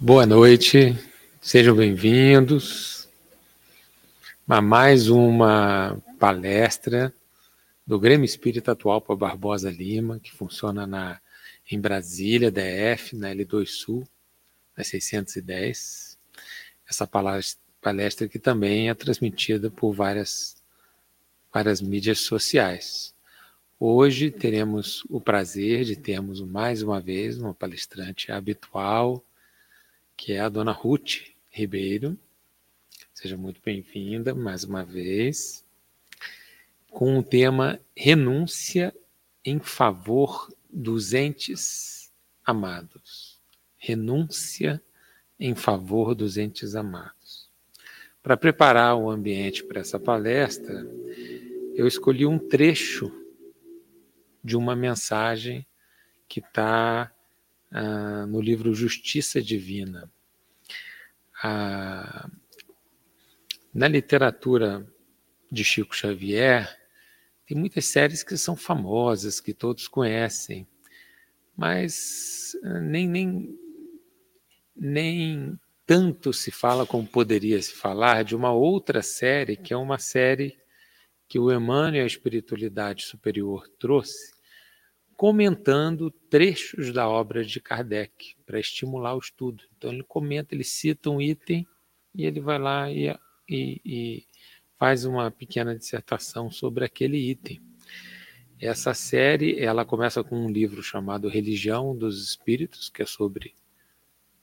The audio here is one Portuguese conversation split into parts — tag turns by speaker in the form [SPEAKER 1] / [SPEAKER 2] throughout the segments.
[SPEAKER 1] Boa noite, sejam bem-vindos a mais uma palestra do Grêmio Espírita Atual para Barbosa Lima, que funciona na, em Brasília, DF, na L2 Sul, na 610. Essa palestra, que também é transmitida por várias, várias mídias sociais. Hoje teremos o prazer de termos mais uma vez uma palestrante habitual, que é a dona Ruth Ribeiro. Seja muito bem-vinda mais uma vez, com o tema Renúncia em favor dos entes amados. Renúncia em favor dos entes amados. Para preparar o ambiente para essa palestra, eu escolhi um trecho de uma mensagem que está ah, no livro Justiça Divina. Ah, na literatura de Chico Xavier, tem muitas séries que são famosas, que todos conhecem, mas ah, nem, nem, nem tanto se fala como poderia se falar de uma outra série, que é uma série que o Emmanuel, a espiritualidade superior, trouxe, comentando trechos da obra de Kardec para estimular o estudo. Então ele comenta, ele cita um item e ele vai lá e, e, e faz uma pequena dissertação sobre aquele item. Essa série ela começa com um livro chamado Religião dos Espíritos, que é sobre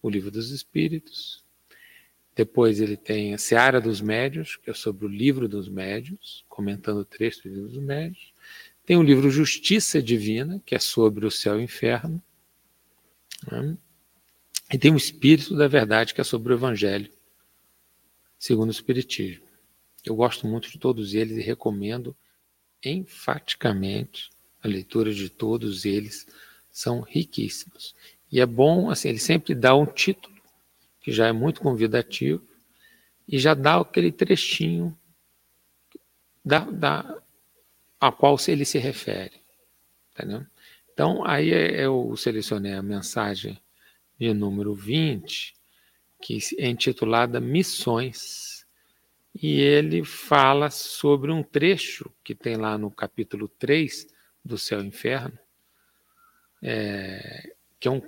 [SPEAKER 1] o livro dos Espíritos. Depois ele tem a Seara dos Médios, que é sobre o livro dos Médios, comentando trechos do livro dos Médios. Tem o livro Justiça Divina, que é sobre o céu e o inferno. Né? E tem o Espírito da Verdade, que é sobre o Evangelho, segundo o Espiritismo. Eu gosto muito de todos eles e recomendo enfaticamente a leitura de todos eles. São riquíssimos. E é bom, assim, ele sempre dá um título, que já é muito convidativo, e já dá aquele trechinho da, da, a qual ele se refere. Entendeu? Então, aí é, eu selecionei a mensagem de número 20, que é intitulada Missões. E ele fala sobre um trecho que tem lá no capítulo 3 do Céu e Inferno, é, que é um,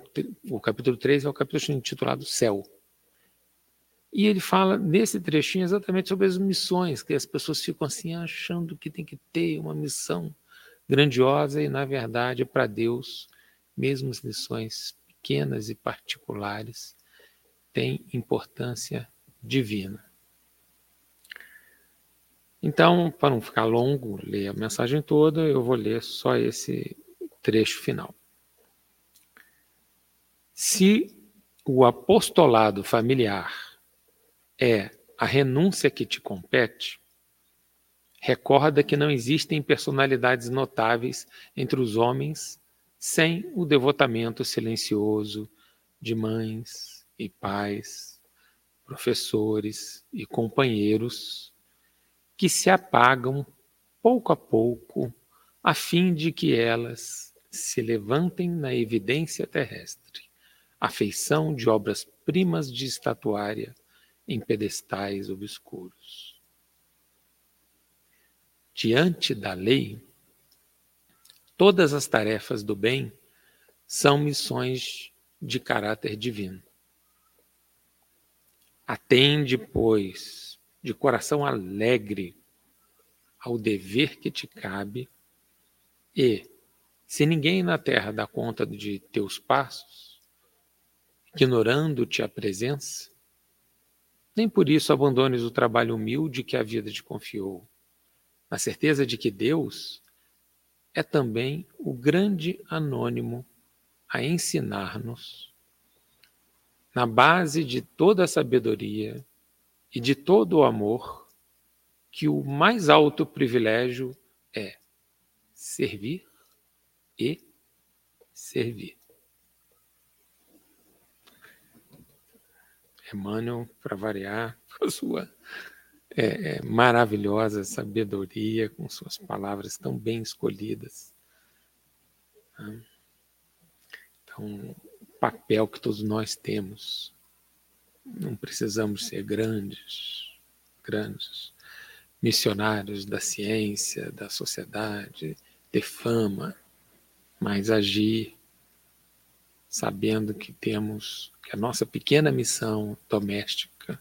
[SPEAKER 1] o capítulo 3 é o capítulo intitulado Céu. E ele fala nesse trechinho exatamente sobre as missões, que as pessoas ficam assim achando que tem que ter uma missão grandiosa e, na verdade, para Deus, mesmo as missões pequenas e particulares têm importância divina. Então, para não ficar longo, ler a mensagem toda, eu vou ler só esse trecho final. Se o apostolado familiar é a renúncia que te compete, recorda que não existem personalidades notáveis entre os homens sem o devotamento silencioso de mães e pais, professores e companheiros que se apagam pouco a pouco a fim de que elas se levantem na evidência terrestre, a feição de obras-primas de estatuária em pedestais obscuros. Diante da lei, todas as tarefas do bem são missões de caráter divino. Atende, pois, de coração alegre ao dever que te cabe e, se ninguém na terra dá conta de teus passos, ignorando-te a presença, nem por isso abandones o trabalho humilde que a vida te confiou, na certeza de que Deus é também o grande anônimo a ensinar-nos, na base de toda a sabedoria e de todo o amor, que o mais alto privilégio é servir e servir. Emmanuel, para variar, com a sua é, é, maravilhosa sabedoria, com suas palavras tão bem escolhidas. Né? Então, o papel que todos nós temos Não precisamos ser grandes, grandes missionários da ciência, da sociedade, ter fama, mas agir sabendo que temos que a nossa pequena missão doméstica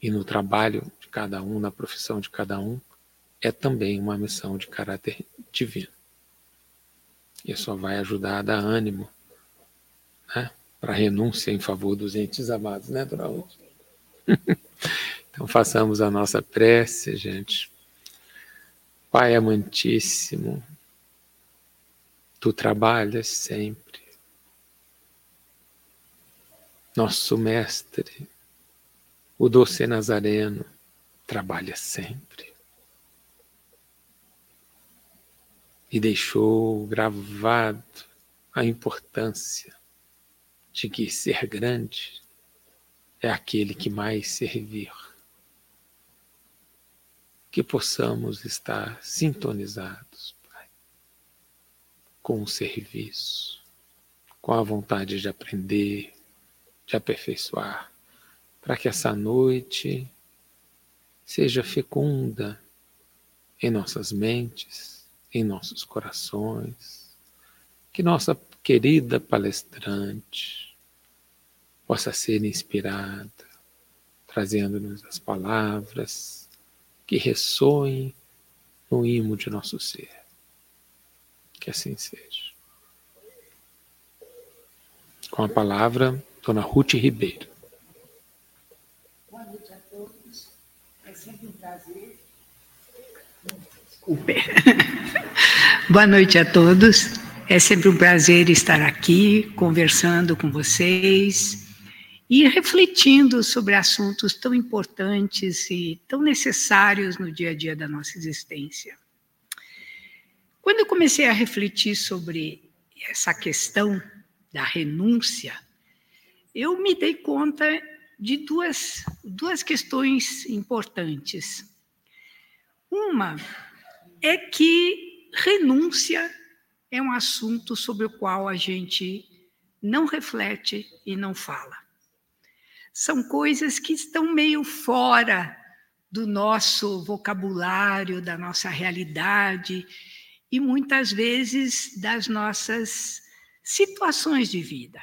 [SPEAKER 1] e no trabalho de cada um, na profissão de cada um, é também uma missão de caráter divino. E só vai ajudar a dar ânimo né, para a renúncia em favor dos entes amados, né, Dona Então façamos a nossa prece, gente. Pai amantíssimo, tu trabalhas sempre. Nosso mestre, o doce Nazareno, trabalha sempre. E deixou gravado a importância de que ser grande é aquele que mais servir. Que possamos estar sintonizados, Pai, com o serviço, com a vontade de aprender, de aperfeiçoar, para que essa noite seja fecunda em nossas mentes, em nossos corações, que nossa querida palestrante possa ser inspirada, trazendo-nos as palavras que ressoem no imo de nosso ser. Que assim seja. Com a palavra, Dona Ruth Ribeiro. Boa noite a todos. É sempre um prazer.
[SPEAKER 2] Desculpe. Boa noite a todos. É sempre um prazer estar aqui conversando com vocês e refletindo sobre assuntos tão importantes e tão necessários no dia a dia da nossa existência. Quando eu comecei a refletir sobre essa questão da renúncia, eu me dei conta de duas, duas questões importantes. Uma é que renúncia é um assunto sobre o qual a gente não reflete e não fala são coisas que estão meio fora do nosso vocabulário, da nossa realidade e muitas vezes das nossas situações de vida.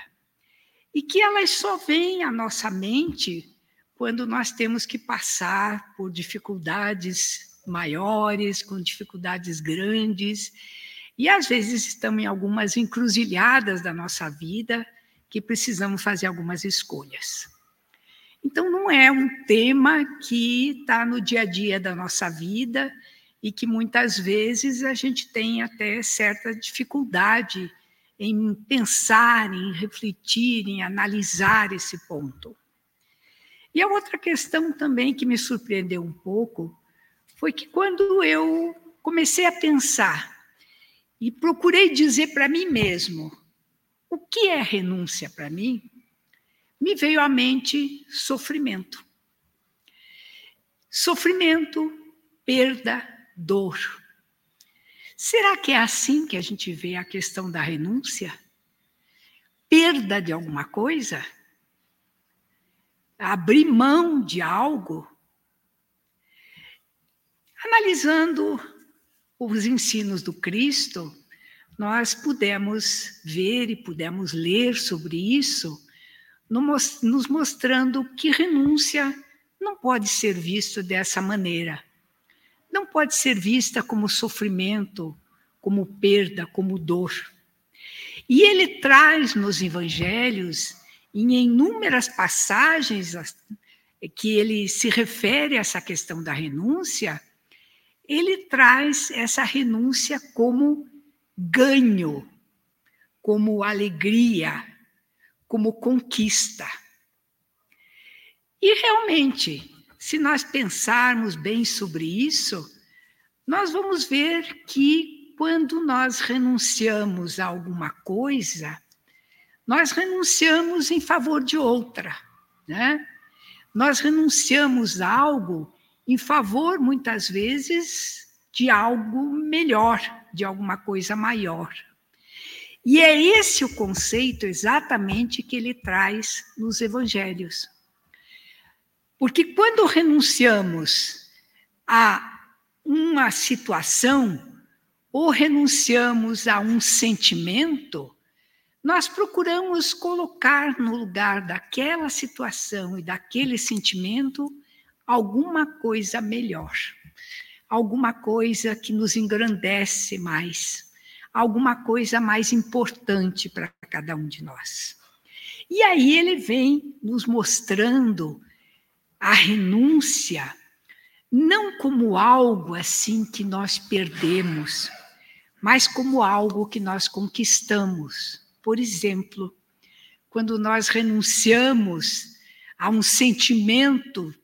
[SPEAKER 2] E que elas só vêm à nossa mente quando nós temos que passar por dificuldades maiores, com dificuldades grandes, e às vezes estamos em algumas encruzilhadas da nossa vida que precisamos fazer algumas escolhas. Então, não é um tema que está no dia a dia da nossa vida e que muitas vezes a gente tem até certa dificuldade em pensar, em refletir, em analisar esse ponto. E a outra questão também que me surpreendeu um pouco foi que quando eu comecei a pensar e procurei dizer para mim mesmo o que é renúncia para mim, me veio à mente sofrimento. Sofrimento, perda, dor. Será que é assim que a gente vê a questão da renúncia? Perda de alguma coisa? Abrir mão de algo? Analisando os ensinos do Cristo, nós pudemos ver e pudemos ler sobre isso nos mostrando que renúncia não pode ser visto dessa maneira. Não pode ser vista como sofrimento, como perda, como dor. E ele traz nos evangelhos, em inúmeras passagens que ele se refere a essa questão da renúncia, ele traz essa renúncia como ganho, como alegria, como conquista. E realmente, se nós pensarmos bem sobre isso, nós vamos ver que quando nós renunciamos a alguma coisa, nós renunciamos em favor de outra, né? Nós renunciamos a algo em favor, muitas vezes, de algo melhor, de alguma coisa maior. E é esse o conceito exatamente que ele traz nos evangelhos. Porque quando renunciamos a uma situação ou renunciamos a um sentimento, nós procuramos colocar no lugar daquela situação e daquele sentimento alguma coisa melhor, alguma coisa que nos engrandece mais, alguma coisa mais importante para cada um de nós. E aí ele vem nos mostrando a renúncia não como algo assim que nós perdemos, mas como algo que nós conquistamos. Por exemplo, quando nós renunciamos a um sentimento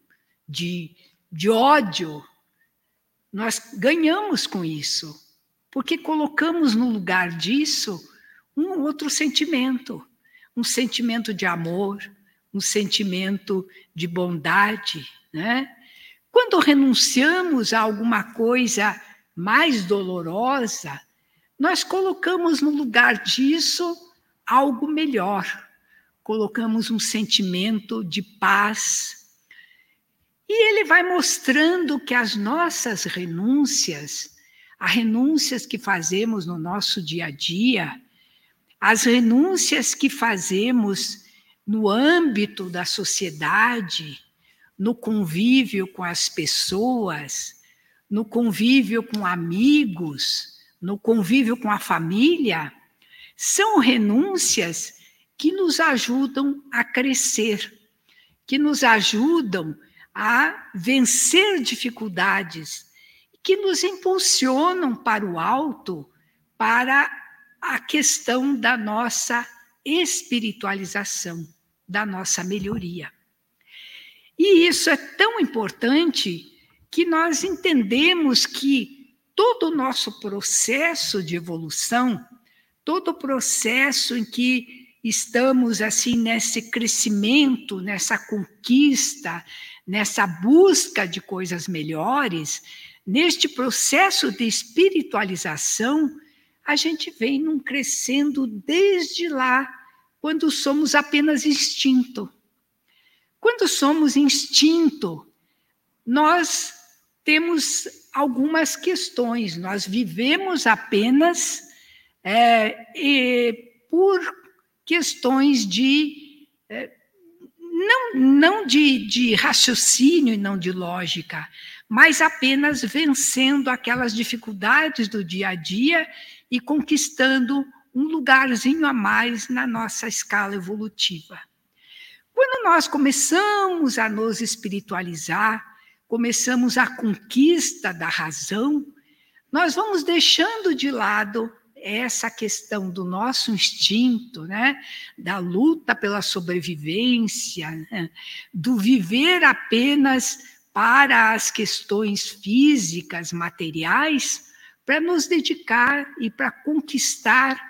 [SPEAKER 2] de, de ódio, nós ganhamos com isso, porque colocamos no lugar disso um outro sentimento, um sentimento de amor, um sentimento de bondade, né? Quando renunciamos a alguma coisa mais dolorosa, nós colocamos no lugar disso algo melhor. Colocamos um sentimento de paz. E ele vai mostrando que as nossas renúncias, as renúncias que fazemos no nosso dia a dia, as renúncias que fazemos no âmbito da sociedade, no convívio com as pessoas, no convívio com amigos, no convívio com a família, são renúncias que nos ajudam a crescer, que nos ajudam a vencer dificuldades, que nos impulsionam para o alto, para a questão da nossa espiritualização, da nossa melhoria. E isso é tão importante que nós entendemos que todo o nosso processo de evolução, todo o processo em que estamos assim nesse crescimento, nessa conquista, nessa busca de coisas melhores, neste processo de espiritualização, a gente vem num crescendo desde lá, quando somos apenas instinto. Quando somos instinto, nós temos algumas questões. Nós vivemos apenas é, por questões de. É, não, não de, de raciocínio e não de lógica, mas apenas vencendo aquelas dificuldades do dia a dia e conquistando um lugarzinho a mais na nossa escala evolutiva. Quando nós começamos a nos espiritualizar, começamos a conquista da razão, nós vamos deixando de lado essa questão do nosso instinto, né? da luta pela sobrevivência, né? do viver apenas para as questões físicas, materiais, para nos dedicar e para conquistar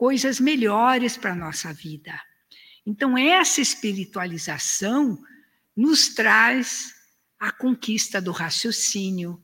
[SPEAKER 2] coisas melhores para a nossa vida. Então, essa espiritualização nos traz a conquista do raciocínio,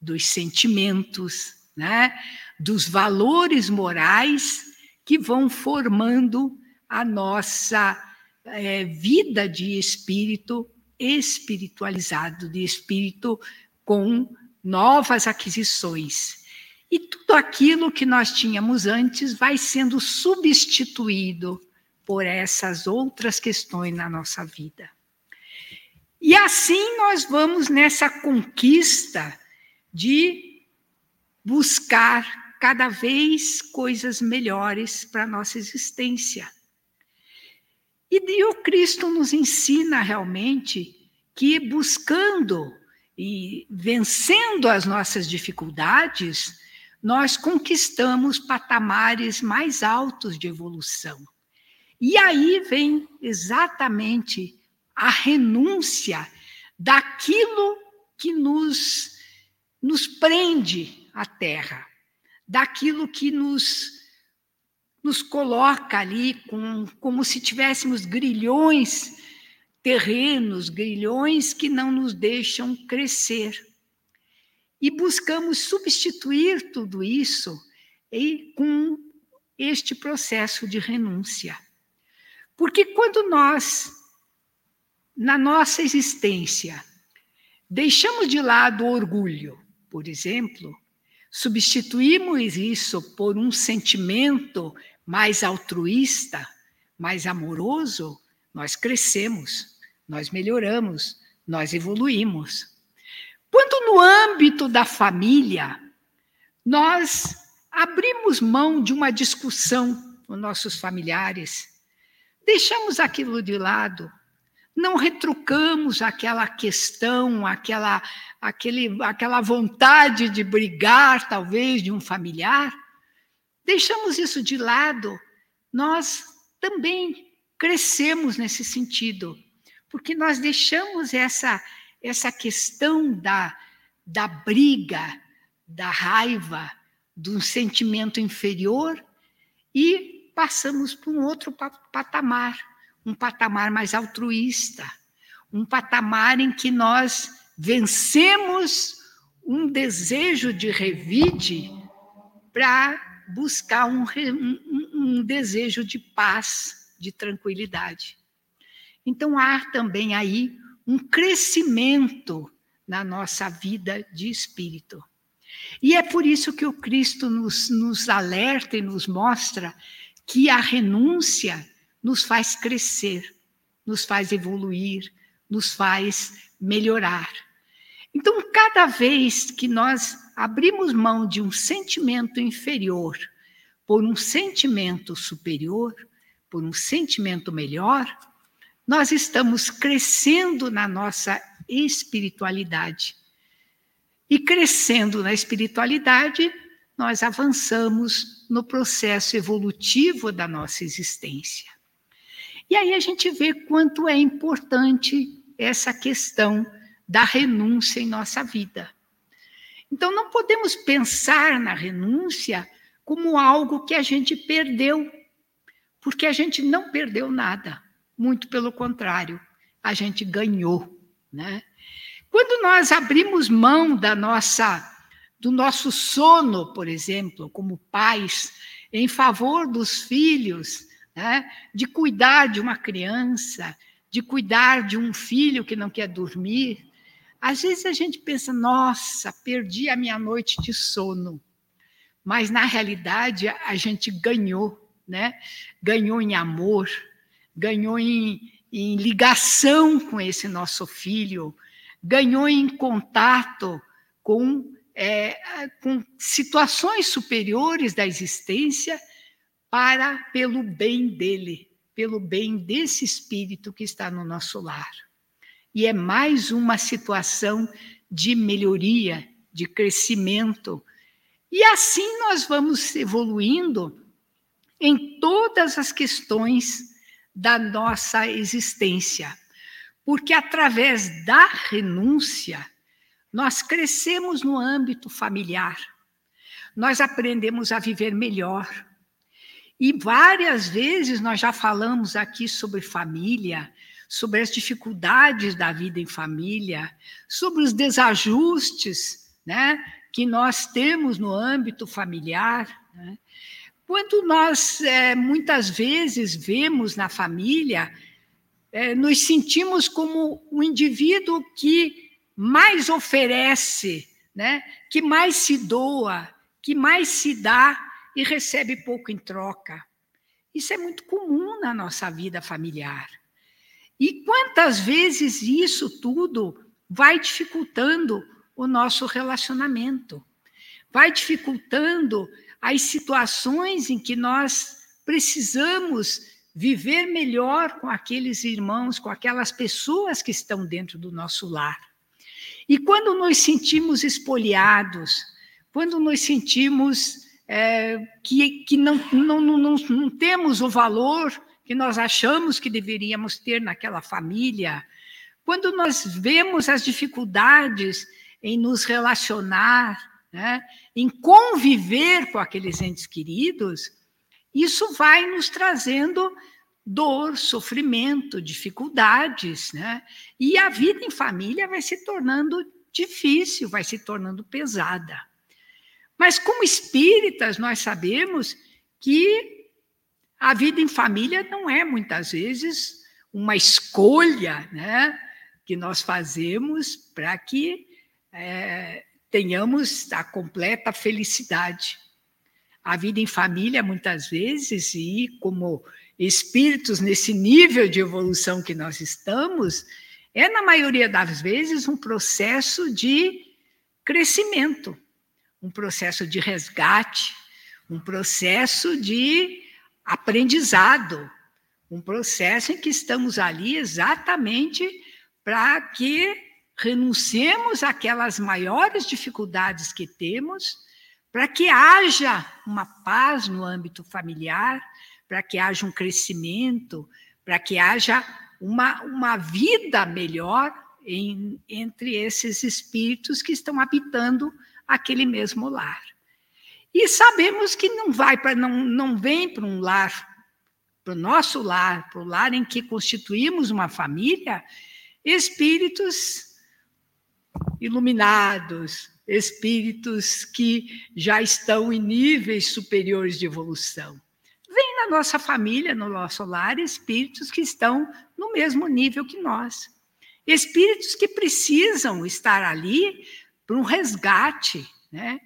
[SPEAKER 2] dos sentimentos, né? dos valores morais que vão formando a nossa é, vida de espírito espiritualizado, de espírito com novas aquisições. E tudo aquilo que nós tínhamos antes vai sendo substituído por essas outras questões na nossa vida. E assim nós vamos nessa conquista de buscar cada vez coisas melhores para a nossa existência. E, o Cristo nos ensina realmente que buscando e vencendo as nossas dificuldades, nós conquistamos patamares mais altos de evolução. E aí vem exatamente a renúncia daquilo que nos, nos prende à terra, daquilo que nos, nos coloca ali com, como se tivéssemos grilhões terrenos, grilhões que não nos deixam crescer. E buscamos substituir tudo isso e com este processo de renúncia. Porque quando nós, na nossa existência, deixamos de lado o orgulho, por exemplo, substituímos isso por um sentimento mais altruísta, mais amoroso, nós crescemos, nós melhoramos, nós evoluímos. Quando no âmbito da família, nós abrimos mão de uma discussão com nossos familiares, deixamos aquilo de lado, não retrucamos aquela questão, aquela, aquele, aquela vontade de brigar, talvez, de um familiar, deixamos isso de lado, nós também crescemos nesse sentido, porque nós deixamos essa, essa questão da, da briga, da raiva, do sentimento inferior e passamos para um outro patamar, um patamar mais altruísta, um patamar em que nós vencemos um desejo de revide para buscar um, um, um, desejo de paz, de tranquilidade. Então, há também aí um crescimento na nossa vida de espírito. E é por isso que o Cristo nos, nos alerta e nos mostra que a renúncia nos faz crescer, nos faz evoluir, nos faz melhorar. Então, cada vez que nós abrimos mão de um sentimento inferior por um sentimento superior, por um sentimento melhor, nós estamos crescendo na nossa espiritualidade. E crescendo na espiritualidade, nós avançamos no processo evolutivo da nossa existência. E aí a gente vê quanto é importante essa questão da renúncia em nossa vida. Então, não podemos pensar na renúncia como algo que a gente perdeu, porque a gente não perdeu nada, muito pelo contrário, a gente ganhou, né? Quando nós abrimos mão da nossa do nosso sono, por exemplo, como pais, em favor dos filhos, né? de cuidar de uma criança, de cuidar de um filho que não quer dormir, às vezes a gente pensa, nossa, perdi a minha noite de sono. Mas na realidade a gente ganhou, né? Ganhou em amor, ganhou em, em ligação com esse nosso filho, ganhou em contato com, é, com situações superiores da existência para pelo bem dele, pelo bem desse espírito que está no nosso lar. E é mais uma situação de melhoria, de crescimento. E assim nós vamos evoluindo em todas as questões da nossa existência porque através da renúncia, nós crescemos no âmbito familiar, nós aprendemos a viver melhor. E várias vezes nós já falamos aqui sobre família, sobre as dificuldades da vida em família, sobre os desajustes né, que nós temos no âmbito familiar. Né? Quando nós, é, muitas vezes, vemos na família é, nos sentimos como o indivíduo que mais oferece, né? que mais se doa, que mais se dá e recebe pouco em troca. Isso é muito comum na nossa vida familiar. E quantas vezes isso tudo vai dificultando o nosso relacionamento, vai dificultando as situações em que nós precisamos viver melhor com aqueles irmãos, com aquelas pessoas que estão dentro do nosso lar. E quando nos sentimos espoliados, quando nos sentimos é, que, que não, não, não, não temos o valor que nós achamos que deveríamos ter naquela família, quando nós vemos as dificuldades em nos relacionar, né, em conviver com aqueles entes queridos, isso vai nos trazendo dor, sofrimento, dificuldades, né? E a vida em família vai se tornando difícil, vai se tornando pesada. Mas como espíritas, nós sabemos que a vida em família não é muitas vezes uma escolha, né, que nós fazemos para que é, tenhamos a completa felicidade. A vida em família, muitas vezes, e como espíritos nesse nível de evolução que nós estamos, é, na maioria das vezes, um processo de crescimento, um processo de resgate, um processo de aprendizado, um processo em que estamos ali exatamente para que renunciemos àquelas maiores dificuldades que temos, para que haja uma paz no âmbito familiar, para que haja um crescimento, para que haja uma, uma vida melhor em, entre esses espíritos que estão habitando aquele mesmo lar. E sabemos que não vai para não, não vem para um lar, para o nosso lar, para o lar em que constituímos uma família, espíritos iluminados, espíritos que já estão em níveis superiores de evolução. Vem na nossa família, no nosso lar, espíritos que estão no mesmo nível que nós. Espíritos que precisam estar ali para um resgate, né?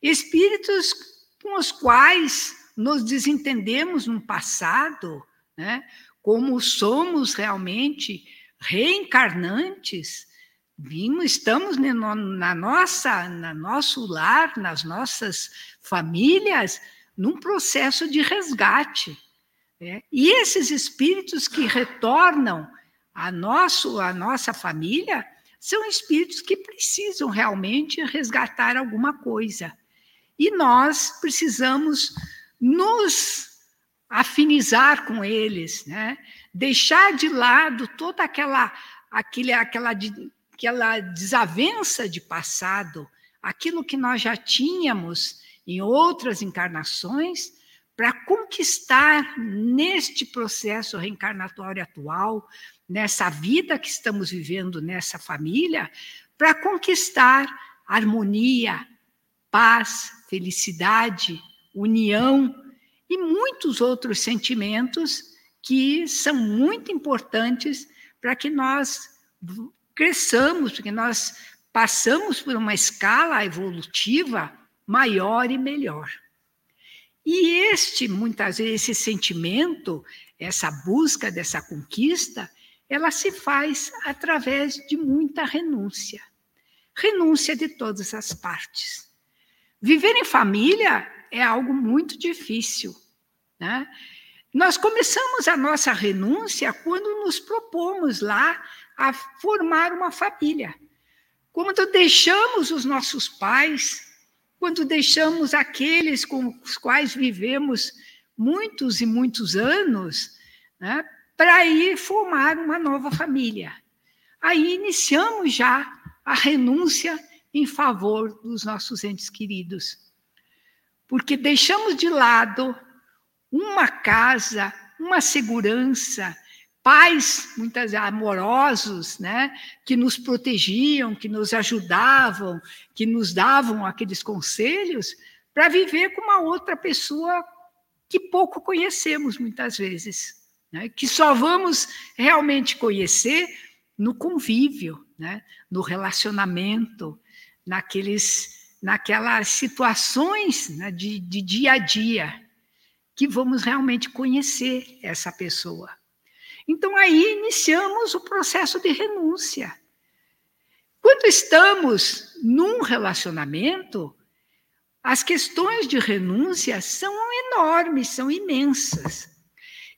[SPEAKER 2] Espíritos com os quais nos desentendemos no passado, né? Como somos realmente reencarnantes, vimos, estamos na nossa, na nosso lar, nas nossas famílias, num processo de resgate. Né? E esses espíritos que retornam a, nosso, a nossa família são espíritos que precisam realmente resgatar alguma coisa. E nós precisamos nos afinizar com eles, né? deixar de lado toda aquela, aquele, aquela aquela desavença de passado, aquilo que nós já tínhamos em outras encarnações, para conquistar neste processo reencarnatório atual, nessa vida que estamos vivendo nessa família, para conquistar harmonia, paz, felicidade, união e muitos outros sentimentos que são muito importantes para que nós cresçamos, porque nós passamos por uma escala evolutiva maior e melhor. E este, muitas vezes, esse sentimento, essa busca dessa conquista, ela se faz através de muita renúncia. Renúncia de todas as partes. Viver em família é algo muito difícil. Né? Nós começamos a nossa renúncia quando nos propomos lá a formar uma família. Quando deixamos os nossos pais, quando deixamos aqueles com os quais vivemos muitos e muitos anos, né, para ir formar uma nova família. Aí iniciamos já a renúncia em favor dos nossos entes queridos. Porque deixamos de lado uma casa, uma segurança, pais, muitas amorosos, né, que nos protegiam, que nos ajudavam, que nos davam aqueles conselhos para viver com uma outra pessoa que pouco conhecemos muitas vezes, né, que só vamos realmente conhecer no convívio, né, no relacionamento, naqueles, naquelas situações né, de, de dia a dia que vamos realmente conhecer essa pessoa. Então, aí iniciamos o processo de renúncia. Quando estamos num relacionamento, as questões de renúncia são enormes, são imensas.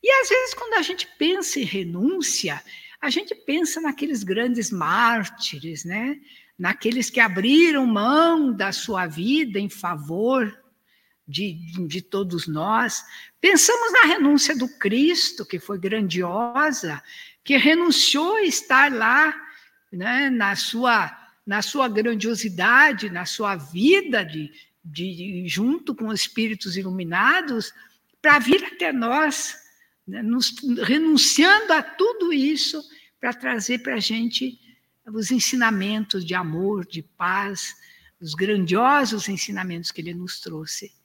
[SPEAKER 2] E às vezes, quando a gente pensa em renúncia, a gente pensa naqueles grandes mártires, né? naqueles que abriram mão da sua vida em favor de, de todos nós. Pensamos na renúncia do Cristo, que foi grandiosa, que renunciou a estar lá né, na, sua, na sua grandiosidade, na sua vida, de, de, junto com os espíritos iluminados, para vir até nós, né, nos, renunciando a tudo isso para trazer para a gente os ensinamentos de amor, de paz, os grandiosos ensinamentos que ele nos trouxe.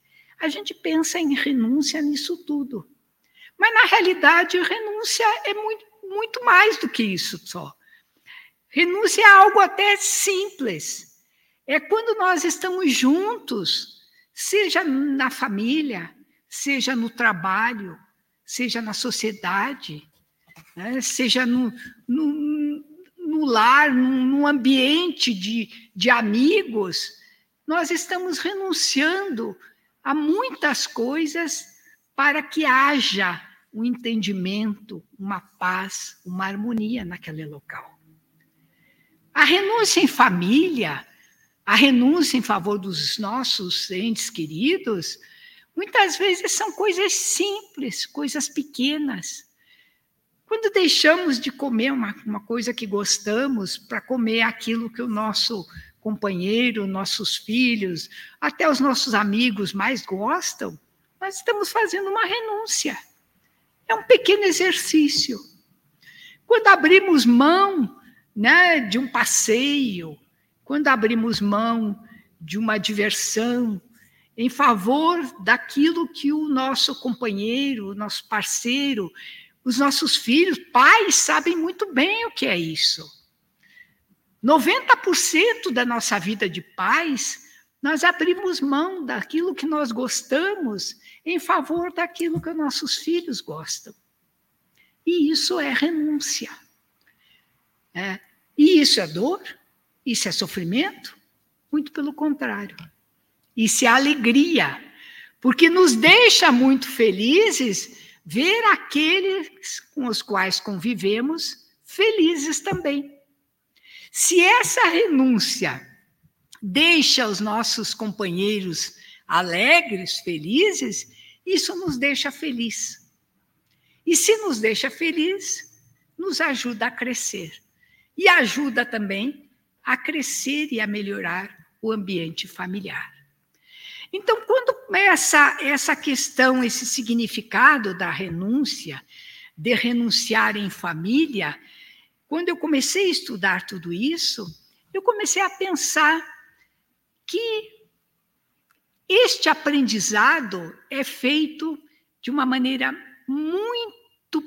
[SPEAKER 2] A gente pensa em renúncia nisso tudo. Mas, na realidade, renúncia é muito, muito mais do que isso só. Renúncia é algo até simples. É quando nós estamos juntos, seja na família, seja no trabalho, seja na sociedade, né? seja no, no, no lar, num ambiente de, de amigos, nós estamos renunciando a muitas coisas para que haja um entendimento, uma paz, uma harmonia naquele local. A renúncia em família, a renúncia em favor dos nossos entes queridos, muitas vezes são coisas simples, coisas pequenas. Quando deixamos de comer uma, uma coisa que gostamos para comer aquilo que o nosso companheiro, nossos filhos, até os nossos amigos mais gostam, nós estamos fazendo uma renúncia. É um pequeno exercício. Quando abrimos mão né, de um passeio, quando abrimos mão de uma diversão em favor daquilo que o nosso companheiro, o nosso parceiro, os nossos filhos, pais sabem muito bem o que é isso. 90% da nossa vida de pais, nós abrimos mão daquilo que nós gostamos em favor daquilo que nossos filhos gostam. E isso é renúncia. É. E isso é dor? Isso é sofrimento? Muito pelo contrário. Isso é alegria, porque nos deixa muito felizes ver aqueles com os quais convivemos felizes também. Se essa renúncia deixa os nossos companheiros alegres, felizes, isso nos deixa feliz. E se nos deixa feliz, nos ajuda a crescer. E ajuda também a crescer e a melhorar o ambiente familiar. Então, quando essa, essa questão, esse significado da renúncia, de renunciar em família, quando eu comecei a estudar tudo isso, eu comecei a pensar que este aprendizado é feito de uma maneira muito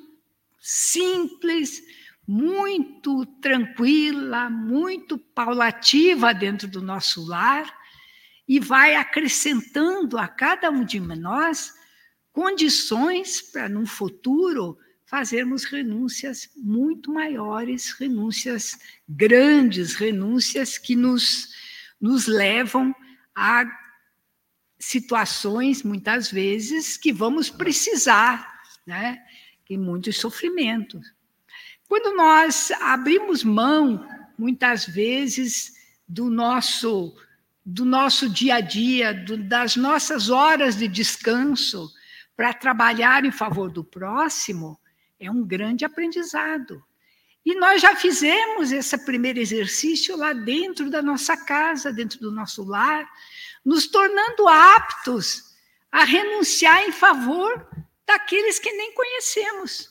[SPEAKER 2] simples, muito tranquila, muito paulativa dentro do nosso lar e vai acrescentando a cada um de nós condições para, no futuro, fazermos renúncias muito maiores, renúncias grandes, renúncias que nos, nos levam a situações, muitas vezes, que vamos precisar, né? E muitos sofrimentos. Quando nós abrimos mão, muitas vezes, do nosso do nosso dia a dia, do, das nossas horas de descanso para trabalhar em favor do próximo, é um grande aprendizado. E nós já fizemos esse primeiro exercício lá dentro da nossa casa, dentro do nosso lar, nos tornando aptos a renunciar em favor daqueles que nem conhecemos.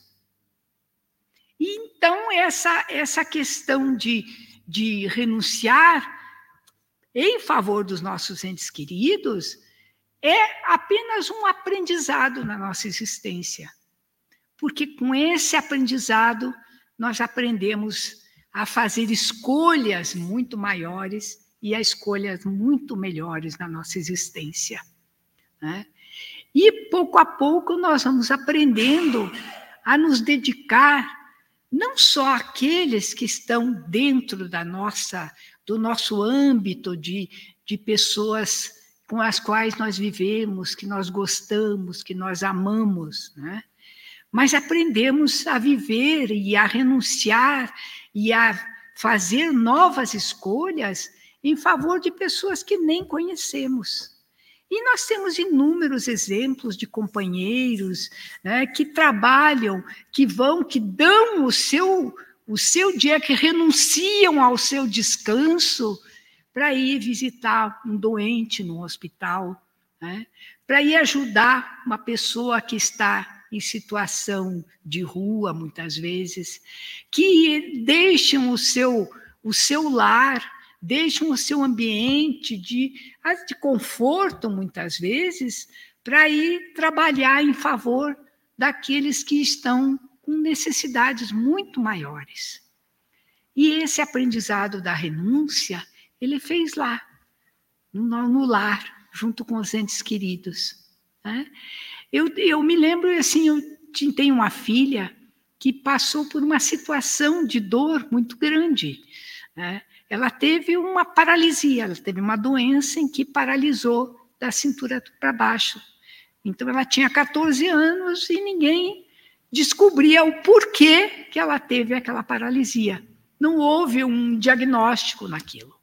[SPEAKER 2] E então, essa, essa questão de, de renunciar em favor dos nossos entes queridos é apenas um aprendizado na nossa existência porque com esse aprendizado nós aprendemos a fazer escolhas muito maiores e a escolhas muito melhores na nossa existência. Né? E pouco a pouco nós vamos aprendendo a nos dedicar não só àqueles que estão dentro da nossa do nosso âmbito de, de pessoas com as quais nós vivemos, que nós gostamos, que nós amamos, né? Mas aprendemos a viver e a renunciar e a fazer novas escolhas em favor de pessoas que nem conhecemos. E nós temos inúmeros exemplos de companheiros né, que trabalham, que vão, que dão o seu, o seu dia, que renunciam ao seu descanso para ir visitar um doente no hospital, né, para ir ajudar uma pessoa que está em situação de rua, muitas vezes, que deixam o seu, o seu lar, deixam o seu ambiente de, de conforto, muitas vezes, para ir trabalhar em favor daqueles que estão com necessidades muito maiores. E esse aprendizado da renúncia, ele fez lá, no, no lar, junto com os entes queridos. Né? Eu, eu me lembro, assim, eu tenho uma filha que passou por uma situação de dor muito grande. Né? Ela teve uma paralisia, ela teve uma doença em que paralisou da cintura para baixo. Então, ela tinha 14 anos e ninguém descobria o porquê que ela teve aquela paralisia. Não houve um diagnóstico naquilo.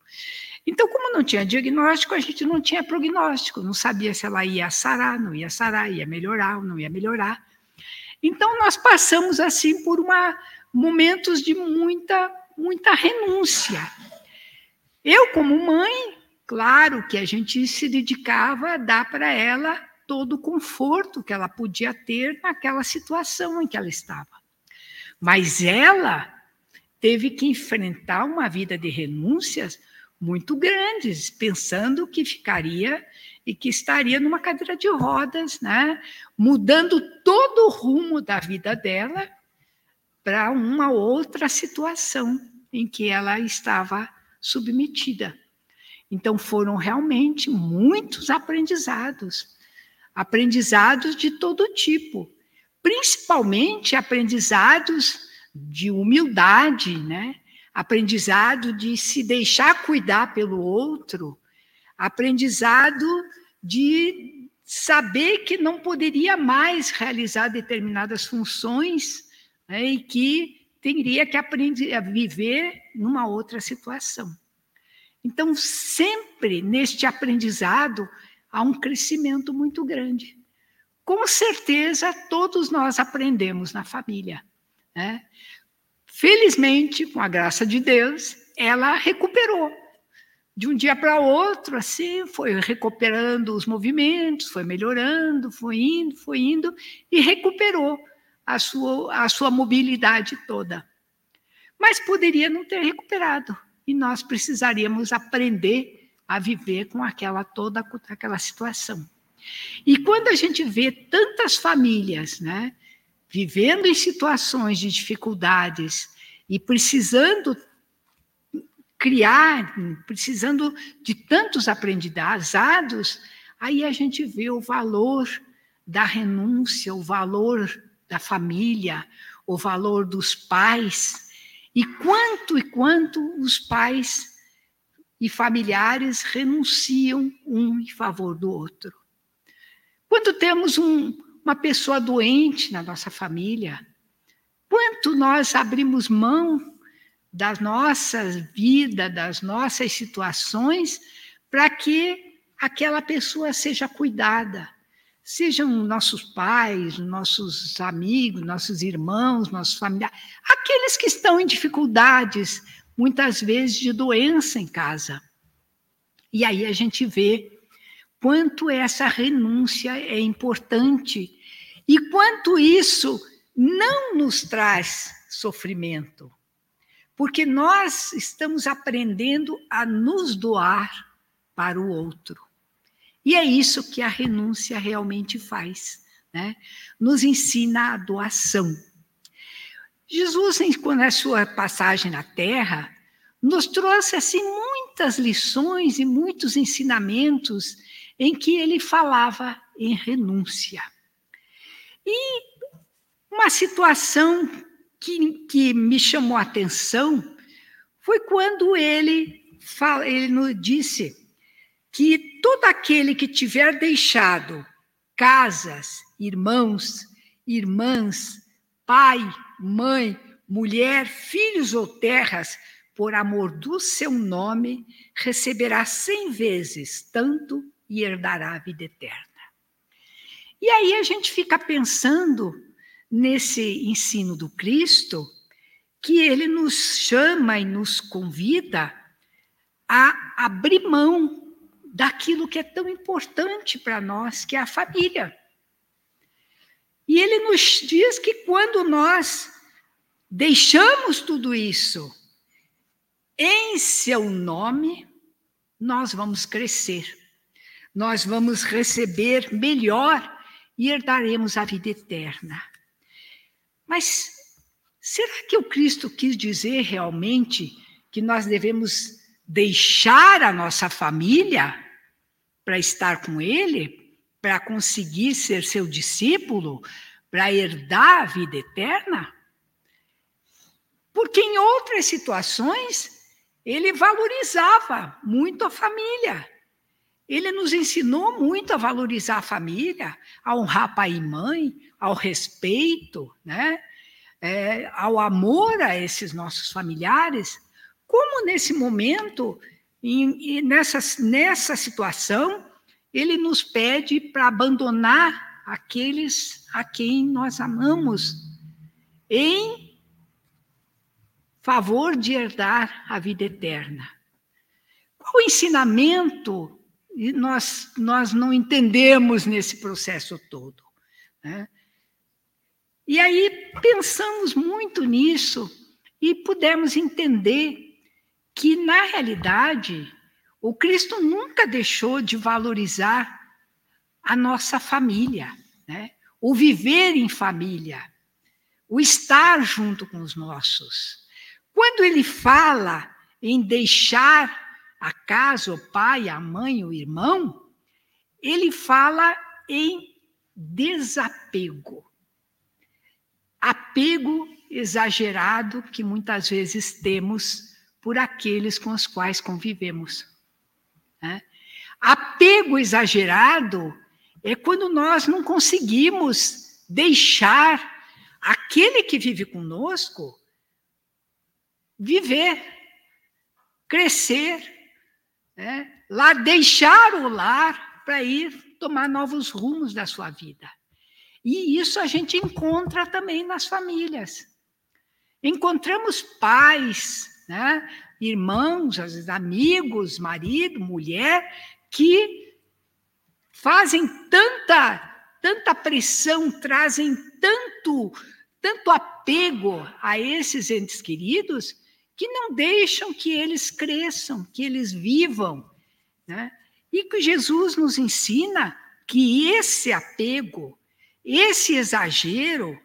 [SPEAKER 2] Então, como não tinha diagnóstico, a gente não tinha prognóstico, não sabia se ela ia sarar, não ia sarar, ia melhorar ou não ia melhorar. Então, nós passamos assim por uma, momentos de muita, muita renúncia. Eu, como mãe, claro que a gente se dedicava a dar para ela todo o conforto que ela podia ter naquela situação em que ela estava. Mas ela teve que enfrentar uma vida de renúncias muito grandes, pensando que ficaria e que estaria numa cadeira de rodas, né? mudando todo o rumo da vida dela para uma outra situação em que ela estava submetida. Então foram realmente muitos aprendizados, aprendizados de todo tipo, principalmente aprendizados de humildade, né? Aprendizado de se deixar cuidar pelo outro, aprendizado de saber que não poderia mais realizar determinadas funções né, e que teria que aprender a viver numa outra situação. Então, sempre neste aprendizado há um crescimento muito grande. Com certeza, todos nós aprendemos na família. Né? Felizmente, com a graça de Deus, ela recuperou. De um dia para outro, assim, foi recuperando os movimentos, foi melhorando, foi indo, foi indo, e recuperou a sua, a sua mobilidade toda. Mas poderia não ter recuperado, e nós precisaríamos aprender a viver com aquela toda aquela situação. E quando a gente vê tantas famílias, né, vivendo em situações de dificuldades e precisando criar, precisando de tantos aprendizados, aí a gente vê o valor da renúncia, o valor da família, o valor dos pais, e quanto e quanto os pais e familiares renunciam um em favor do outro. Quando temos um, uma pessoa doente na nossa família. Quanto nós abrimos mão da nossa vida, das nossas situações, para que aquela pessoa seja cuidada. Sejam nossos pais, nossos amigos, nossos irmãos, nossos familiares, aqueles que estão em dificuldades, muitas vezes de doença em casa. E aí a gente vê quanto essa renúncia é importante e quanto isso não nos traz sofrimento, porque nós estamos aprendendo a nos doar para o outro. E é isso que a renúncia realmente faz, né? Nos ensina a doação. Jesus, quando a sua passagem na Terra, nos trouxe assim muitas lições e muitos ensinamentos em que ele falava em renúncia. E uma situação que, que me chamou a atenção foi quando ele, fala, ele nos disse que todo aquele que tiver deixado casas, irmãos, irmãs, pai, mãe, mulher, filhos ou terras, por amor do seu nome, receberá cem vezes tanto e herdará a vida eterna. E aí a gente fica pensando nesse ensino do Cristo, que ele nos chama e nos convida a abrir mão daquilo que é tão importante para nós, que é a família. E ele nos diz que quando nós deixamos tudo isso em seu nome, nós vamos crescer nós vamos receber melhor e herdaremos a vida eterna. Mas será que o Cristo quis dizer realmente que nós devemos deixar a nossa família para estar com Ele, para conseguir ser seu discípulo, para herdar a vida eterna? Porque em outras situações ele valorizava muito a família. Ele nos ensinou muito a valorizar a família, a honrar pai e mãe, ao respeito, né? É, ao amor a esses nossos familiares. Como nesse momento, e nessa, nessa situação, ele nos pede para abandonar aqueles a quem nós amamos em favor de herdar a vida eterna. Qual ensinamento nós, nós não entendemos nesse processo todo? Né? E aí pensamos muito nisso e pudemos entender que, na realidade, o Cristo nunca deixou de valorizar a nossa família, né? o viver em família, o estar junto com os nossos. Quando ele fala em deixar a casa, o pai, a mãe, o irmão, ele fala em desapego. Apego exagerado que muitas vezes temos por aqueles com os quais convivemos. Né? Apego exagerado é quando nós não conseguimos deixar aquele que vive conosco viver, crescer, né? lá deixar o lar para ir tomar novos rumos da sua vida. E isso a gente encontra também nas famílias. Encontramos pais, né? irmãos, às vezes amigos, marido, mulher, que fazem tanta tanta pressão, trazem tanto tanto apego a esses entes queridos que não deixam que eles cresçam, que eles vivam. Né? E que Jesus nos ensina que esse apego, esse exagero,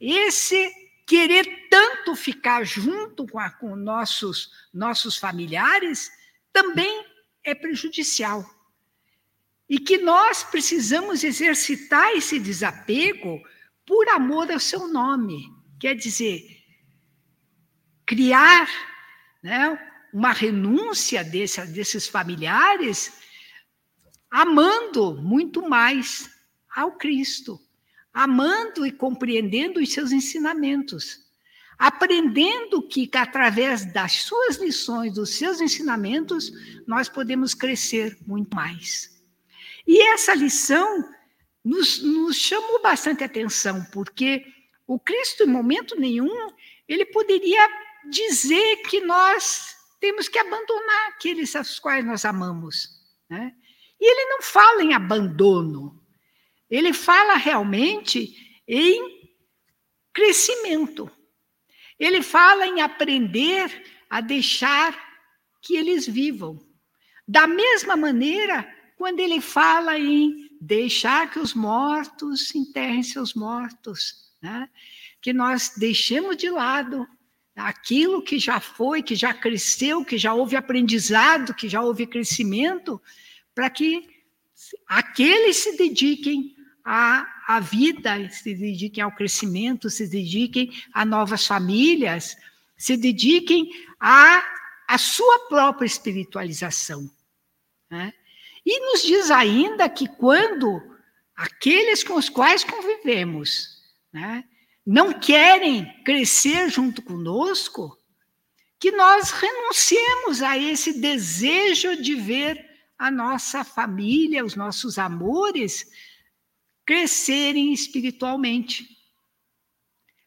[SPEAKER 2] esse querer tanto ficar junto com, a, com nossos, nossos familiares, também é prejudicial. E que nós precisamos exercitar esse desapego por amor ao seu nome. Quer dizer, criar né, uma renúncia desse, desses familiares, amando muito mais ao Cristo, amando e compreendendo os seus ensinamentos, aprendendo que, através das suas lições, dos seus ensinamentos, nós podemos crescer muito mais. E essa lição nos, nos chamou bastante atenção, porque o Cristo, em momento nenhum, ele poderia dizer que nós temos que abandonar aqueles aos quais nós amamos. Né? E ele não fala em abandono, ele fala realmente em crescimento. Ele fala em aprender a deixar que eles vivam. Da mesma maneira, quando ele fala em deixar que os mortos enterrem seus mortos, né? que nós deixemos de lado aquilo que já foi, que já cresceu, que já houve aprendizado, que já houve crescimento, para que aqueles se dediquem à, à vida, se dediquem ao crescimento, se dediquem a novas famílias, se dediquem à, à sua própria espiritualização. Né? E nos diz ainda que quando aqueles com os quais convivemos, né, não querem crescer junto conosco, que nós renunciemos a esse desejo de ver a nossa família, os nossos amores crescerem espiritualmente.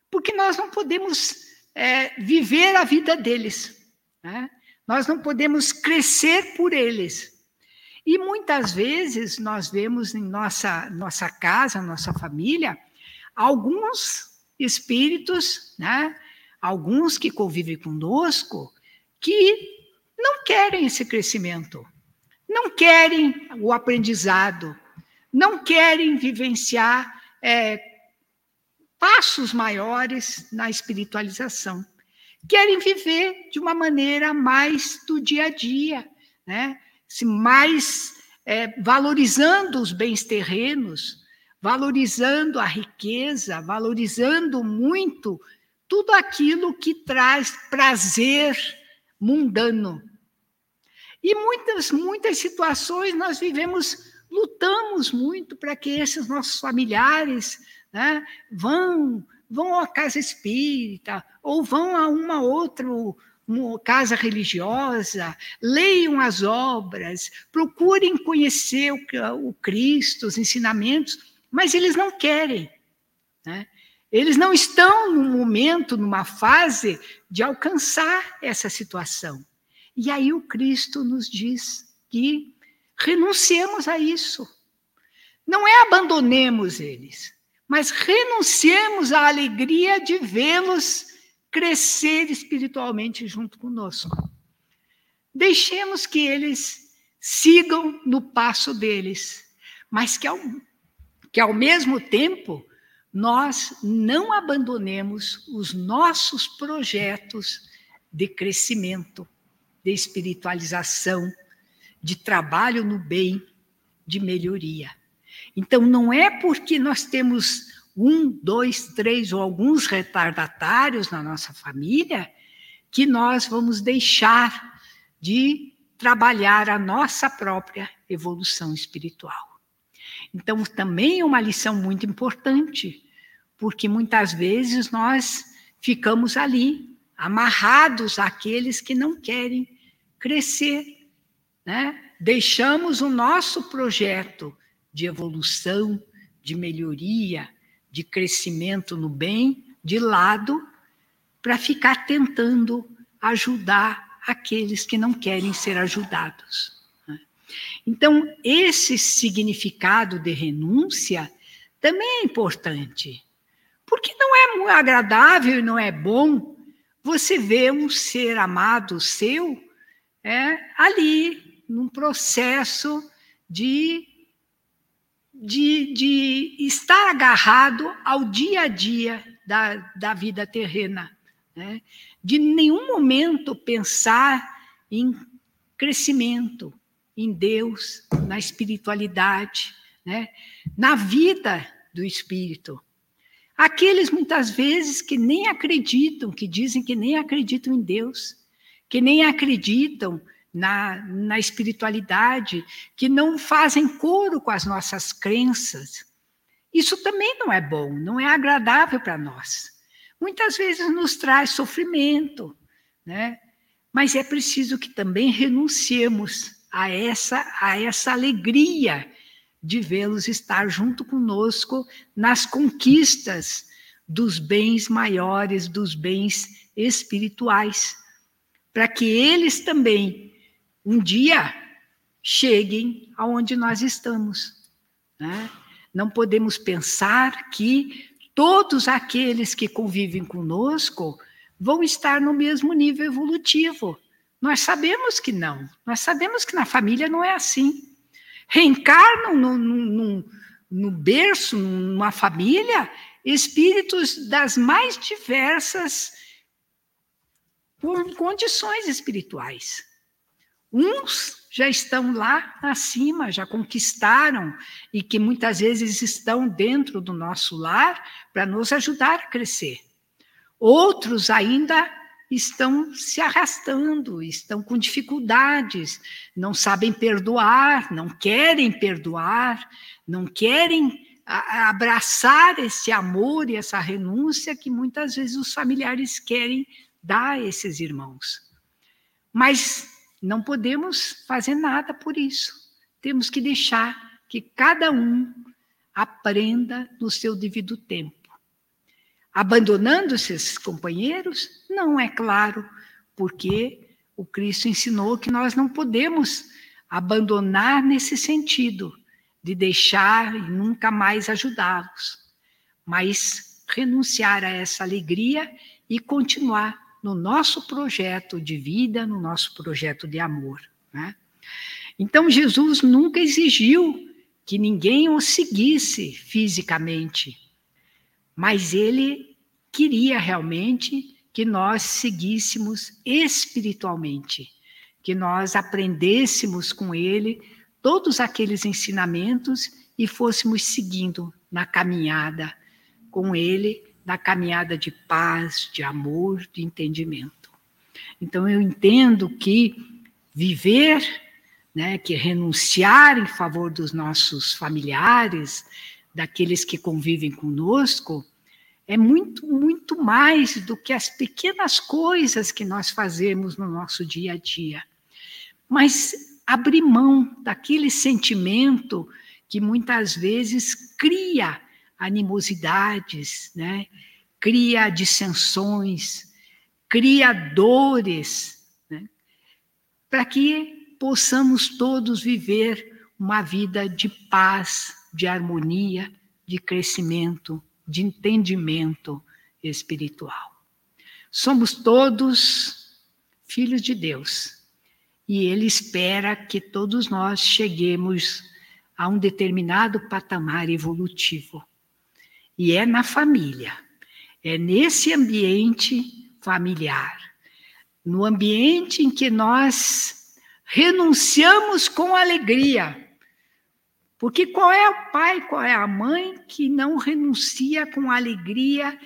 [SPEAKER 2] Porque nós não podemos é, viver a vida deles, né? nós não podemos crescer por eles. E muitas vezes nós vemos em nossa, nossa casa, nossa família, alguns espíritos, né? alguns que convivem conosco, que não querem esse crescimento, não querem o aprendizado, não querem vivenciar é, passos maiores na espiritualização. Querem viver de uma maneira mais do dia a dia, né? Mais é, valorizando os bens terrenos, valorizando a riqueza, valorizando muito tudo aquilo que traz prazer mundano. E muitas, muitas situações nós vivemos, lutamos muito para que esses nossos familiares né, vão, vão à casa espírita ou vão a uma outra uma casa religiosa, leiam as obras, procurem conhecer o, o Cristo, os ensinamentos, mas eles não querem. Né? Eles não estão no momento, numa fase de alcançar essa situação. E aí o Cristo nos diz que renunciemos a isso. Não é abandonemos eles, mas renunciemos à alegria de vê-los crescer espiritualmente junto conosco. Deixemos que eles sigam no passo deles, mas que que ao mesmo tempo nós não abandonemos os nossos projetos de crescimento de espiritualização, de trabalho no bem, de melhoria. Então, não é porque nós temos um, dois, três ou alguns retardatários na nossa família que nós vamos deixar de trabalhar a nossa própria evolução espiritual. Então, também é uma lição muito importante, porque muitas vezes nós ficamos ali, amarrados àqueles que não querem crescer, né? Deixamos o nosso projeto de evolução, de melhoria, de crescimento no bem de lado para ficar tentando ajudar aqueles que não querem ser ajudados. Então, esse significado de renúncia também é importante, porque não é agradável e não é bom você ver um ser amado seu é, ali, num processo de, de, de estar agarrado ao dia a dia da, da vida terrena. Né? De nenhum momento pensar em crescimento, em Deus, na espiritualidade, né? na vida do espírito. Aqueles muitas vezes que nem acreditam, que dizem que nem acreditam em Deus, que nem acreditam na, na espiritualidade, que não fazem coro com as nossas crenças. Isso também não é bom, não é agradável para nós. Muitas vezes nos traz sofrimento, né? Mas é preciso que também renunciemos a essa, a essa alegria de vê-los estar junto conosco nas conquistas dos bens maiores, dos bens espirituais para que eles também um dia cheguem aonde nós estamos. Né? Não podemos pensar que todos aqueles que convivem conosco vão estar no mesmo nível evolutivo. Nós sabemos que não. Nós sabemos que na família não é assim. Reencarnam no, no, no, berço, numa família, espíritos das mais diversas condições espirituais. Uns já estão lá acima, já conquistaram e que muitas vezes estão dentro do nosso lar para nos ajudar a crescer. Outros ainda estão se arrastando, estão com dificuldades, não sabem perdoar, não querem perdoar, não querem abraçar esse amor e essa renúncia que muitas vezes os familiares querem dá a esses irmãos. Mas não podemos fazer nada por isso. Temos que deixar que cada um aprenda no seu devido tempo. Abandonando seus companheiros? Não, é claro, porque o Cristo ensinou que nós não podemos abandonar nesse sentido, de deixar e nunca mais ajudá-los, mas renunciar a essa alegria e continuar no nosso projeto de vida, no nosso projeto de amor. Né? Então, Jesus nunca exigiu que ninguém o seguisse fisicamente, mas ele queria realmente que nós seguíssemos espiritualmente, que nós aprendêssemos com ele todos aqueles ensinamentos e fôssemos seguindo na caminhada com ele, na caminhada de paz, de amor, de entendimento. Então eu entendo que viver, né, que renunciar em favor dos nossos familiares, daqueles que convivem conosco, é muito, muito mais do que as pequenas coisas que nós fazemos no nosso dia a dia. Mas abrir mão daquele sentimento que muitas vezes cria animosidades, né? cria dissensões, cria dores, né? para que possamos todos viver uma vida de paz, de harmonia, de crescimento, de entendimento espiritual. Somos todos filhos de Deus e Ele espera que todos nós cheguemos a um determinado patamar evolutivo. E é na família, é nesse ambiente familiar, no ambiente em que nós renunciamos com alegria. Porque qual é o pai, qual é a mãe que não renuncia com alegria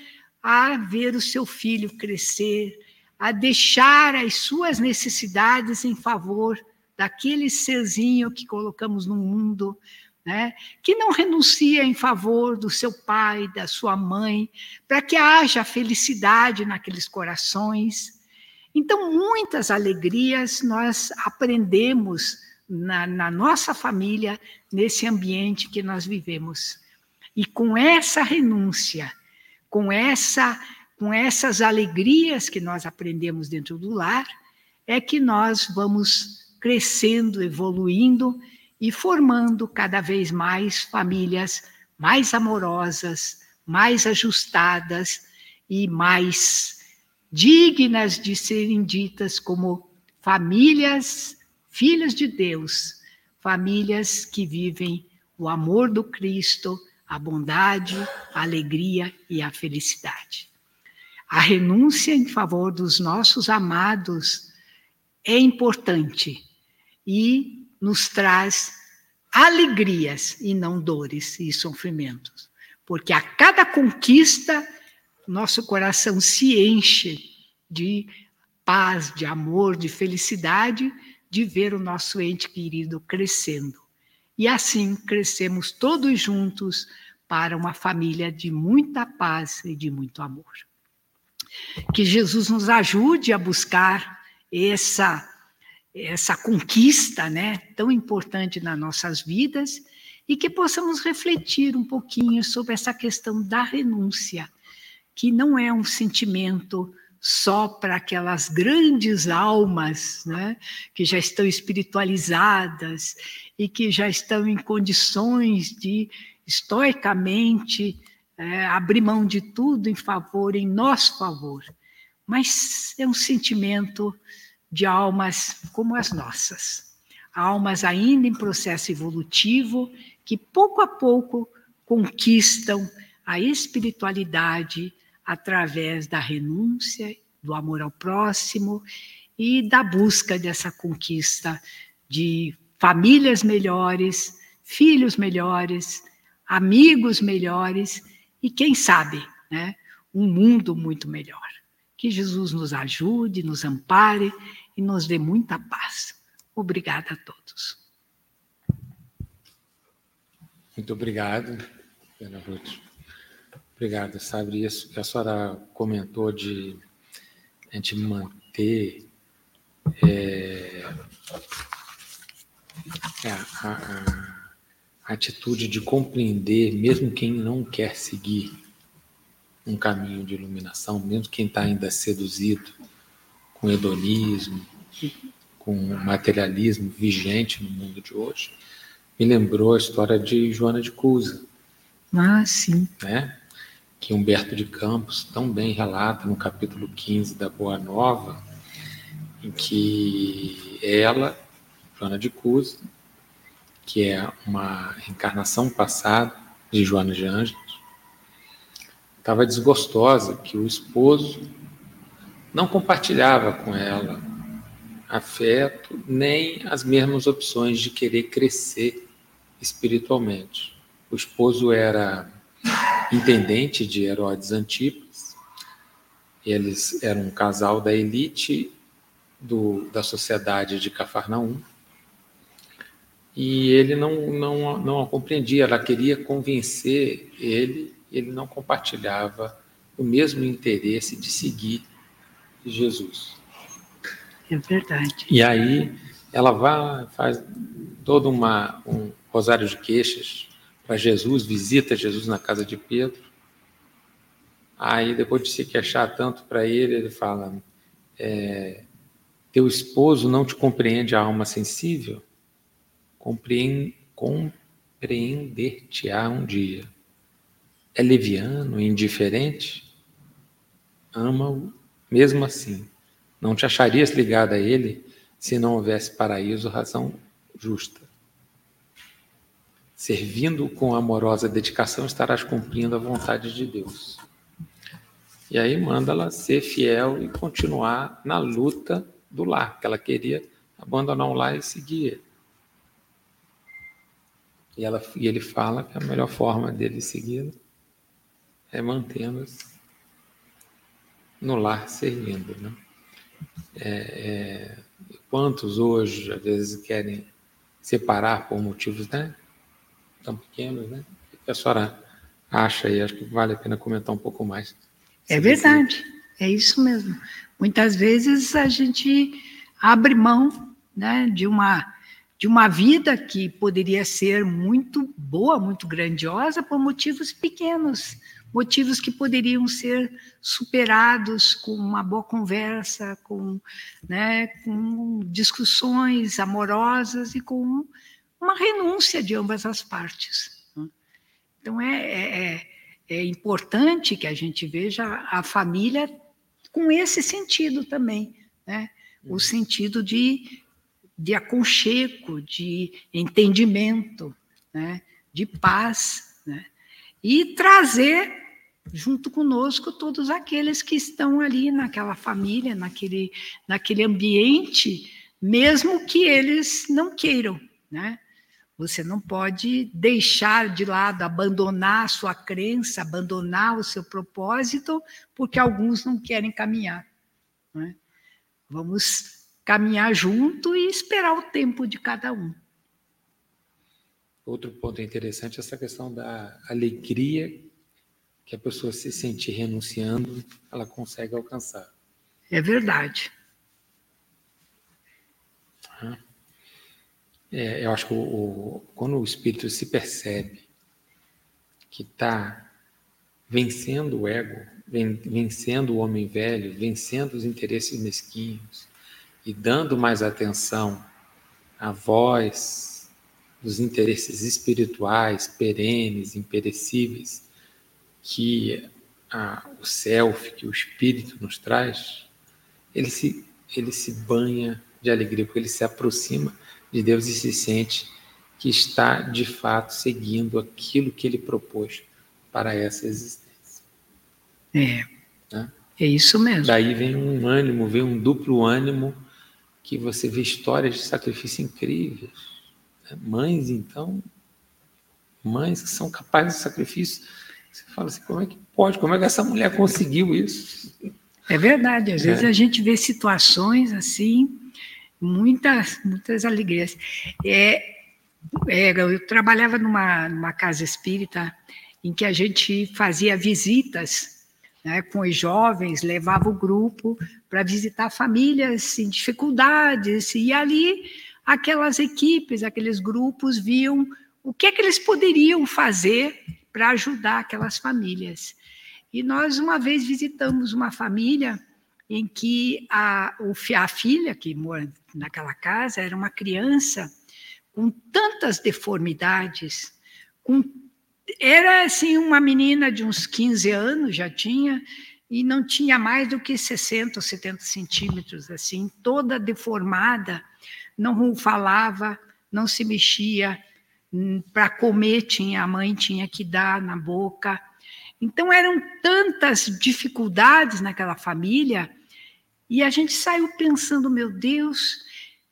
[SPEAKER 2] a ver o seu filho crescer, a deixar as suas necessidades em favor daquele serzinho que colocamos no mundo, né? que não renuncia em favor do seu pai, da sua mãe, para que haja felicidade naqueles corações. Então, muitas alegrias nós aprendemos na, na nossa família, nesse ambiente que nós vivemos. E com essa renúncia, com essa com essas alegrias que nós aprendemos dentro do lar, é que nós vamos crescendo, evoluindo e formando cada vez mais famílias mais amorosas, mais ajustadas e mais dignas de serem ditas como famílias, filhas de Deus, famílias que vivem o amor do Cristo, a bondade, a alegria e a felicidade. A renúncia em favor dos nossos amados é importante e nos traz alegrias e não dores e sofrimentos. Porque a cada conquista, nosso coração se enche de paz, de amor, de felicidade, de ver o nosso ente querido crescendo. E assim crescemos todos juntos para uma família de muita paz e de muito amor. Que Jesus nos ajude a buscar essa essa conquista, né, tão importante nas nossas vidas e que possamos refletir um pouquinho sobre essa questão da renúncia, que não é um sentimento só para aquelas grandes almas, né, que já estão espiritualizadas e que já estão em condições de estoicamente é, abrir mão de tudo em favor, em nosso favor. Mas é um sentimento de almas como as nossas, almas ainda em processo evolutivo que pouco a pouco conquistam a espiritualidade através da renúncia, do amor ao próximo e da busca dessa conquista de famílias melhores, filhos melhores, amigos melhores e quem sabe, né, um mundo muito melhor. Que Jesus nos ajude, nos ampare e nos dê muita paz. Obrigada a todos.
[SPEAKER 1] Muito obrigado, Ana Ruth. Obrigado, sabe isso que a senhora comentou de a gente manter é, é, a, a, a atitude de compreender, mesmo quem não quer seguir um caminho de iluminação, mesmo quem está ainda seduzido com hedonismo, com materialismo vigente no mundo de hoje, me lembrou a história de Joana de Cusa.
[SPEAKER 2] Ah, sim.
[SPEAKER 1] Né? Que Humberto de Campos tão bem relata no capítulo 15 da Boa Nova, em que ela Joana de Cusa, que é uma reencarnação passada de Joana de Ângeles, estava desgostosa que o esposo não compartilhava com ela afeto nem as mesmas opções de querer crescer espiritualmente. O esposo era intendente de Herodes Antipas, eles eram um casal da elite do, da sociedade de Cafarnaum, e ele não, não, não a compreendia, ela queria convencer ele, ele não compartilhava o mesmo interesse de seguir Jesus.
[SPEAKER 2] É verdade.
[SPEAKER 1] E aí ela vai, faz todo uma, um rosário de queixas para Jesus, visita Jesus na casa de Pedro. Aí, depois de se queixar tanto para ele, ele fala: é, Teu esposo não te compreende a alma sensível? Compreender-te-á um dia. É leviano, indiferente? Ama-o mesmo assim. Não te acharias ligado a ele se não houvesse paraíso, razão justa. Servindo com amorosa dedicação, estarás cumprindo a vontade de Deus. E aí manda ela ser fiel e continuar na luta do lar, que ela queria abandonar o lar e seguir ele. E, ela, e ele fala que a melhor forma dele seguir é mantendo-se no lar servindo. Né? É, é, quantos hoje, às vezes, querem separar por motivos né, tão pequenos, né? O que a senhora acha aí? Acho que vale a pena comentar um pouco mais.
[SPEAKER 2] É verdade, é isso mesmo. Muitas vezes a gente abre mão né, de, uma, de uma vida que poderia ser muito boa, muito grandiosa, por motivos pequenos, motivos que poderiam ser superados com uma boa conversa, com, né, com discussões amorosas e com uma renúncia de ambas as partes. Né. Então, é, é, é, é importante que a gente veja a família com esse sentido também, né? o uhum. sentido de, de aconchego, de entendimento, né? de paz, né? e trazer junto conosco todos aqueles que estão ali naquela família, naquele, naquele ambiente, mesmo que eles não queiram, né? Você não pode deixar de lado, abandonar a sua crença, abandonar o seu propósito, porque alguns não querem caminhar. Né? Vamos caminhar junto e esperar o tempo de cada um.
[SPEAKER 1] Outro ponto interessante é essa questão da alegria que a pessoa se sentir renunciando, ela consegue alcançar.
[SPEAKER 2] É verdade.
[SPEAKER 1] É, eu acho que o, o, quando o espírito se percebe que está vencendo o ego, vencendo o homem velho, vencendo os interesses mesquinhos e dando mais atenção à voz dos interesses espirituais, perenes, imperecíveis, que a, o self, que o espírito nos traz, ele se, ele se banha de alegria, porque ele se aproxima de Deus e se sente que está de fato seguindo aquilo que ele propôs para essa existência.
[SPEAKER 2] É. Né? É isso mesmo.
[SPEAKER 1] Daí vem um ânimo, vem um duplo ânimo que você vê histórias de sacrifício incríveis. Né? Mães, então, mães que são capazes de sacrifício. Você fala assim, como é que pode? Como é que essa mulher conseguiu isso?
[SPEAKER 2] É verdade, às é. vezes a gente vê situações assim muitas, muitas alegrias. É, é, eu trabalhava numa, numa casa espírita em que a gente fazia visitas né, com os jovens, levava o grupo para visitar famílias em dificuldades, e ali aquelas equipes, aqueles grupos viam o que é que eles poderiam fazer para ajudar aquelas famílias. E nós, uma vez, visitamos uma família em que a, a filha que mora naquela casa era uma criança com tantas deformidades, com, era assim uma menina de uns 15 anos, já tinha, e não tinha mais do que 60 ou 70 centímetros, assim, toda deformada, não falava, não se mexia. Hum, Para comer, tinha, a mãe tinha que dar na boca. Então, eram tantas dificuldades naquela família, e a gente saiu pensando: meu Deus,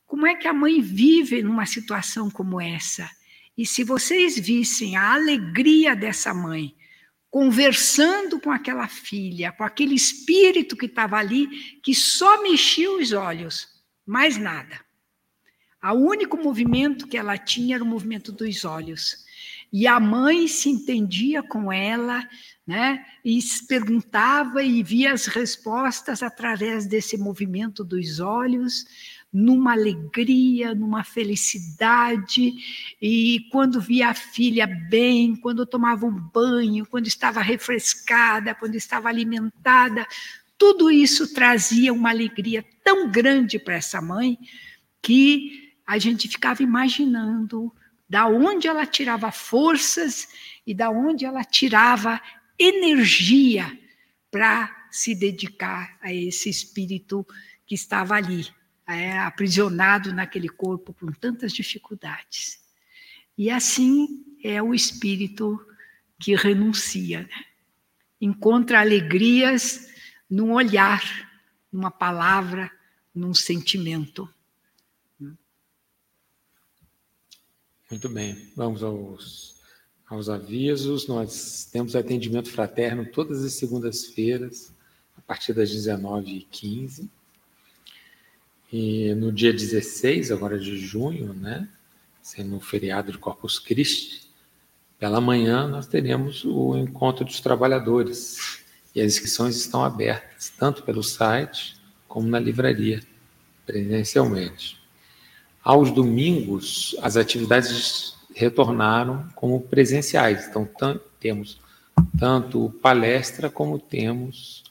[SPEAKER 2] como é que a mãe vive numa situação como essa? E se vocês vissem a alegria dessa mãe, conversando com aquela filha, com aquele espírito que estava ali, que só mexia os olhos, mais nada. O único movimento que ela tinha era o movimento dos olhos. E a mãe se entendia com ela, né? E perguntava e via as respostas através desse movimento dos olhos numa alegria, numa felicidade, e quando via a filha bem, quando tomava um banho, quando estava refrescada, quando estava alimentada, tudo isso trazia uma alegria tão grande para essa mãe que a gente ficava imaginando da onde ela tirava forças e da onde ela tirava energia para se dedicar a esse espírito que estava ali, é, aprisionado naquele corpo com tantas dificuldades. E assim é o espírito que renuncia, né? encontra alegrias num olhar, numa palavra, num sentimento.
[SPEAKER 1] Muito bem, vamos aos, aos avisos. Nós temos atendimento fraterno todas as segundas-feiras, a partir das 19h15. E no dia 16, agora de junho, né, sendo o feriado de Corpus Christi, pela manhã nós teremos o encontro dos trabalhadores. E as inscrições estão abertas, tanto pelo site como na livraria, presencialmente. Aos domingos, as atividades retornaram como presenciais. Então, temos tanto palestra como temos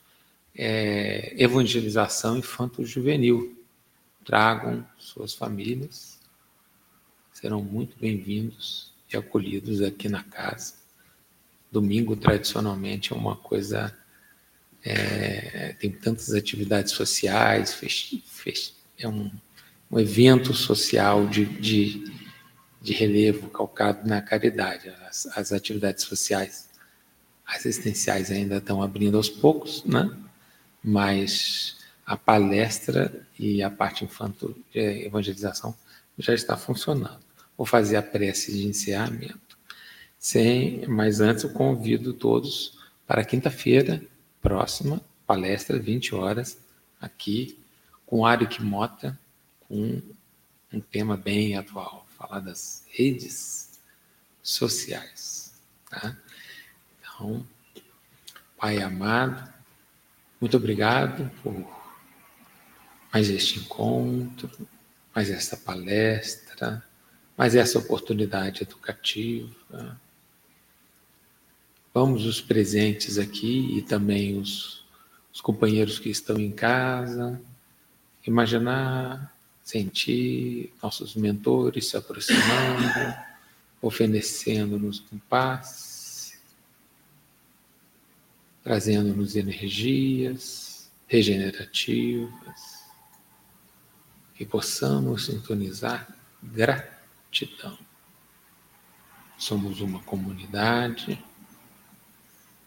[SPEAKER 1] é, evangelização infanto-juvenil tragam suas famílias, serão muito bem-vindos e acolhidos aqui na casa. Domingo, tradicionalmente, é uma coisa. É, tem tantas atividades sociais, é um, um, evento social de, de, de, relevo calcado na caridade. As, as atividades sociais assistenciais ainda estão abrindo aos poucos, né? mas a palestra e a parte infantil de evangelização já está funcionando. Vou fazer a prece de encerramento. Sem, mas antes eu convido todos para quinta-feira próxima, palestra 20 horas aqui com Arik Mota, com um tema bem atual, falar das redes sociais, tá? Então, Pai amado, muito obrigado por mais este encontro, mais esta palestra, mais essa oportunidade educativa. Vamos os presentes aqui e também os, os companheiros que estão em casa, imaginar, sentir nossos mentores se aproximando, oferecendo-nos um paz, trazendo-nos energias regenerativas que possamos sintonizar gratidão. Somos uma comunidade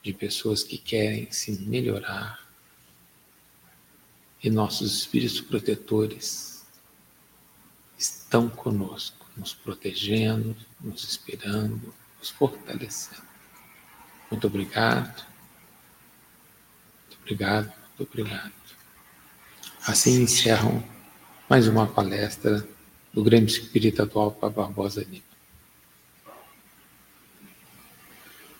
[SPEAKER 1] de pessoas que querem se melhorar e nossos espíritos protetores estão conosco, nos protegendo, nos inspirando, nos fortalecendo. Muito obrigado. Muito obrigado, muito obrigado. Assim encerram mais uma palestra do Grêmio Espírita atual para Barbosa Lima.